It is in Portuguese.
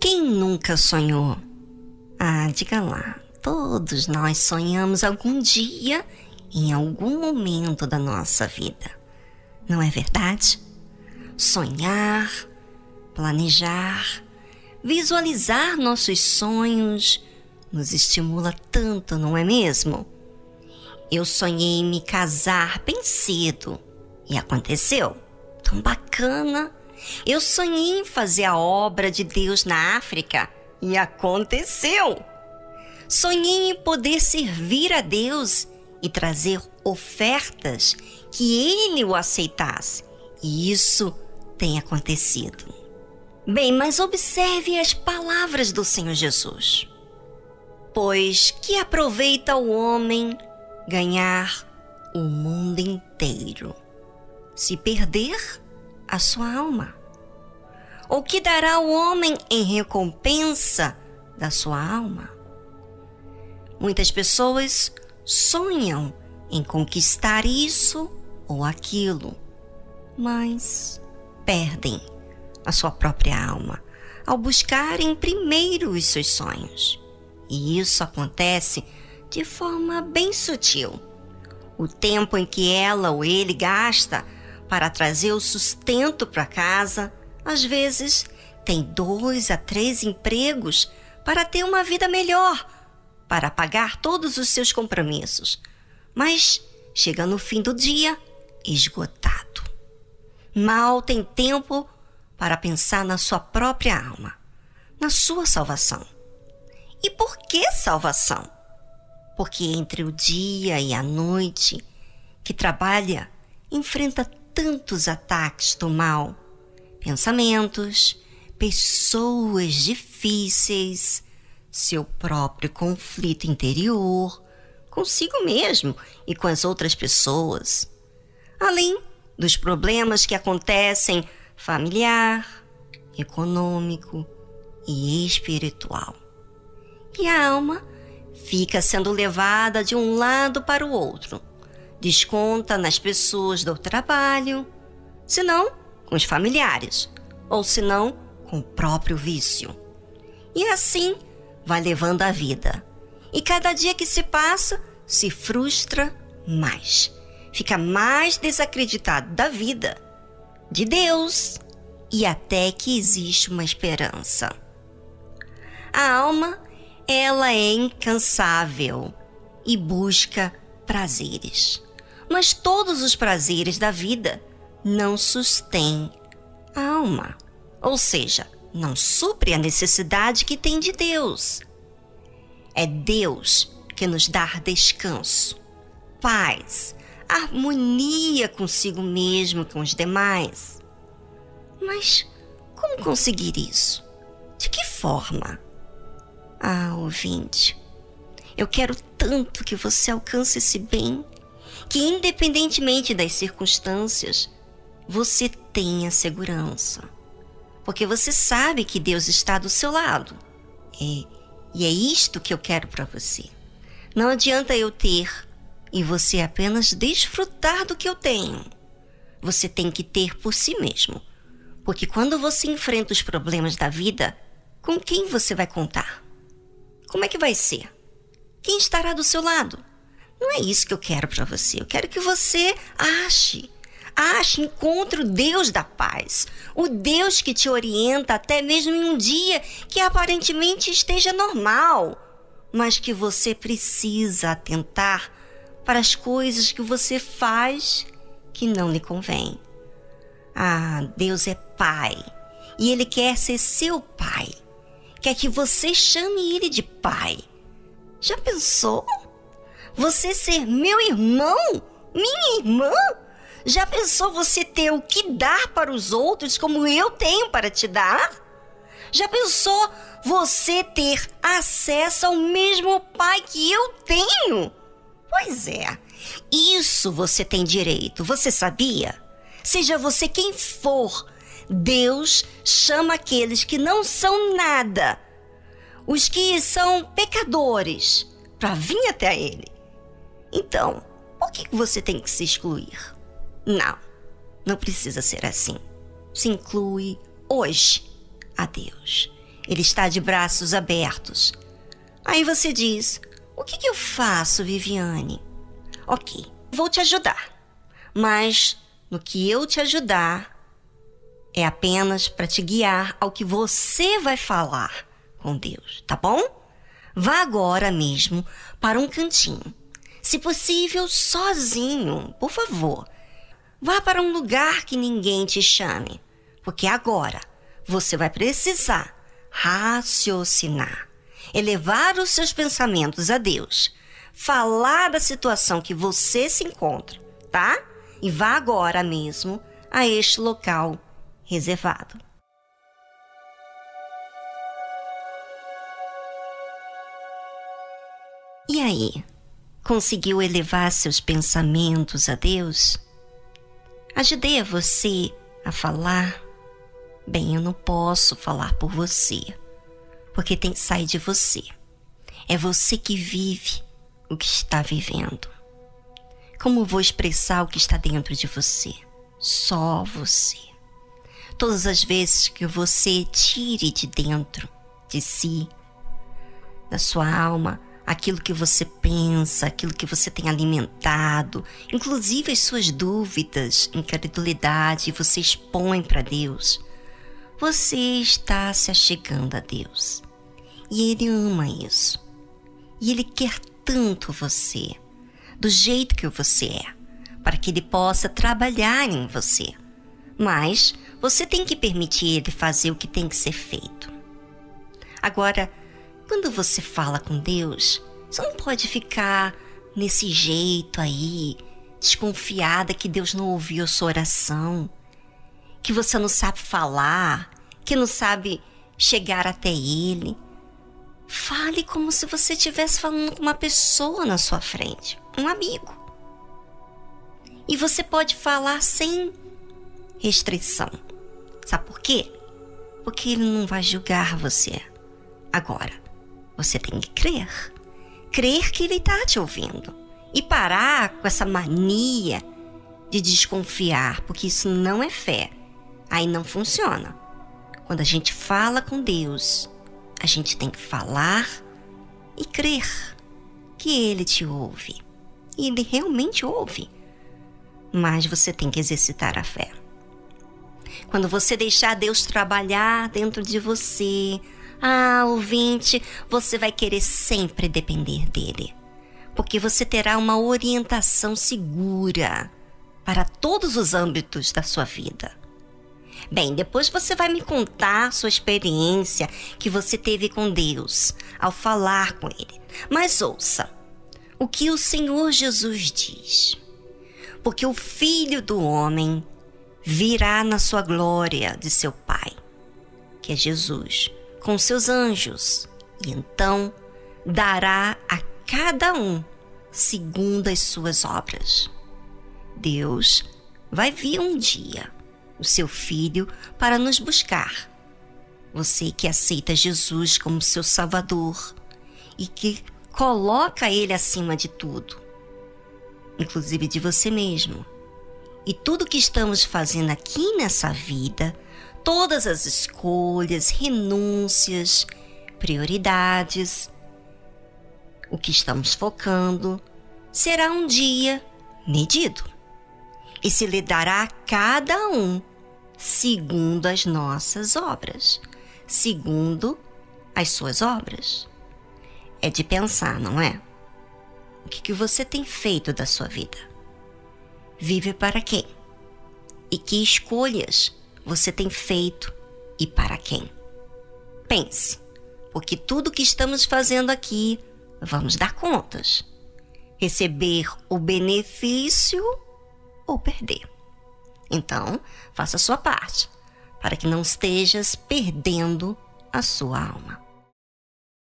Quem nunca sonhou? Ah, diga lá. Todos nós sonhamos algum dia, em algum momento da nossa vida. Não é verdade? Sonhar, planejar, visualizar nossos sonhos nos estimula tanto, não é mesmo? Eu sonhei em me casar bem cedo e aconteceu. Tão bacana! Eu sonhei em fazer a obra de Deus na África e aconteceu. Sonhei em poder servir a Deus e trazer ofertas que Ele o aceitasse. E isso tem acontecido. Bem, mas observe as palavras do Senhor Jesus. Pois que aproveita o homem ganhar o mundo inteiro, se perder a sua alma? O que dará o homem em recompensa da sua alma? Muitas pessoas sonham em conquistar isso ou aquilo, mas perdem a sua própria alma ao buscarem primeiro os seus sonhos. E isso acontece de forma bem sutil. O tempo em que ela ou ele gasta para trazer o sustento para casa, às vezes tem dois a três empregos para ter uma vida melhor, para pagar todos os seus compromissos. Mas chega no fim do dia esgotado. Mal tem tempo para pensar na sua própria alma, na sua salvação. E por que salvação? Porque entre o dia e a noite que trabalha, enfrenta tantos ataques do mal, pensamentos, pessoas difíceis, seu próprio conflito interior, consigo mesmo e com as outras pessoas, além dos problemas que acontecem familiar, econômico e espiritual. E a alma fica sendo levada de um lado para o outro, desconta nas pessoas do trabalho, se não com os familiares, ou se não com o próprio vício. E assim vai levando a vida. E cada dia que se passa, se frustra mais. Fica mais desacreditado da vida, de Deus e até que existe uma esperança. A alma, ela é incansável e busca prazeres mas todos os prazeres da vida não sustêm a alma, ou seja, não supre a necessidade que tem de Deus. É Deus que nos dá descanso, paz, harmonia consigo mesmo e com os demais. Mas como conseguir isso? De que forma? Ah, ouvinte, eu quero tanto que você alcance esse bem que, independentemente das circunstâncias, você tenha segurança. Porque você sabe que Deus está do seu lado. É, e é isto que eu quero para você. Não adianta eu ter e você apenas desfrutar do que eu tenho. Você tem que ter por si mesmo. Porque quando você enfrenta os problemas da vida, com quem você vai contar? Como é que vai ser? Quem estará do seu lado? Não é isso que eu quero para você. Eu quero que você ache. Ache, encontre o Deus da paz. O Deus que te orienta até mesmo em um dia que aparentemente esteja normal, mas que você precisa atentar para as coisas que você faz que não lhe convém. Ah, Deus é Pai e Ele quer ser seu Pai. Quer que você chame Ele de Pai. Já pensou? Você ser meu irmão? Minha irmã? Já pensou você ter o que dar para os outros como eu tenho para te dar? Já pensou você ter acesso ao mesmo pai que eu tenho? Pois é, isso você tem direito, você sabia? Seja você quem for, Deus chama aqueles que não são nada os que são pecadores para vir até Ele. Então, por que você tem que se excluir? Não, não precisa ser assim. Se inclui hoje a Deus. Ele está de braços abertos. Aí você diz: O que, que eu faço, Viviane? Ok, vou te ajudar. Mas no que eu te ajudar, é apenas para te guiar ao que você vai falar com Deus, tá bom? Vá agora mesmo para um cantinho. Se possível, sozinho, por favor. Vá para um lugar que ninguém te chame, porque agora você vai precisar raciocinar, elevar os seus pensamentos a Deus, falar da situação que você se encontra, tá? E vá agora mesmo a este local reservado. E aí, conseguiu elevar seus pensamentos a Deus? Ajudei a você a falar? Bem, eu não posso falar por você, porque tem que sair de você. É você que vive o que está vivendo. Como vou expressar o que está dentro de você? Só você todas as vezes que você tire de dentro de si, da sua alma, aquilo que você pensa, aquilo que você tem alimentado, inclusive as suas dúvidas, incredulidade, você expõe para Deus. Você está se achegando a Deus. E Ele ama isso. E Ele quer tanto você, do jeito que você é, para que Ele possa trabalhar em você. Mas você tem que permitir ele fazer o que tem que ser feito. Agora, quando você fala com Deus, você não pode ficar nesse jeito aí, desconfiada que Deus não ouviu sua oração, que você não sabe falar, que não sabe chegar até Ele. Fale como se você estivesse falando com uma pessoa na sua frente, um amigo. E você pode falar sem restrição. Sabe por quê? Porque ele não vai julgar você. Agora, você tem que crer. Crer que ele está te ouvindo. E parar com essa mania de desconfiar, porque isso não é fé. Aí não funciona. Quando a gente fala com Deus, a gente tem que falar e crer que Ele te ouve. E Ele realmente ouve. Mas você tem que exercitar a fé. Quando você deixar Deus trabalhar dentro de você, ah, ouvinte, você vai querer sempre depender dele. Porque você terá uma orientação segura para todos os âmbitos da sua vida. Bem, depois você vai me contar sua experiência que você teve com Deus ao falar com Ele. Mas ouça o que o Senhor Jesus diz. Porque o Filho do Homem virá na sua glória de seu Pai, que é Jesus, com seus anjos, e então dará a cada um segundo as suas obras. Deus vai vir um dia, o seu Filho, para nos buscar. Você que aceita Jesus como seu Salvador e que coloca Ele acima de tudo, inclusive de você mesmo e tudo que estamos fazendo aqui nessa vida, todas as escolhas, renúncias, prioridades, o que estamos focando, será um dia medido e se lhe dará a cada um segundo as nossas obras, segundo as suas obras. É de pensar, não é? O que, que você tem feito da sua vida? Vive para quem? E que escolhas você tem feito e para quem? Pense, porque tudo que estamos fazendo aqui vamos dar contas. Receber o benefício ou perder. Então, faça a sua parte, para que não estejas perdendo a sua alma.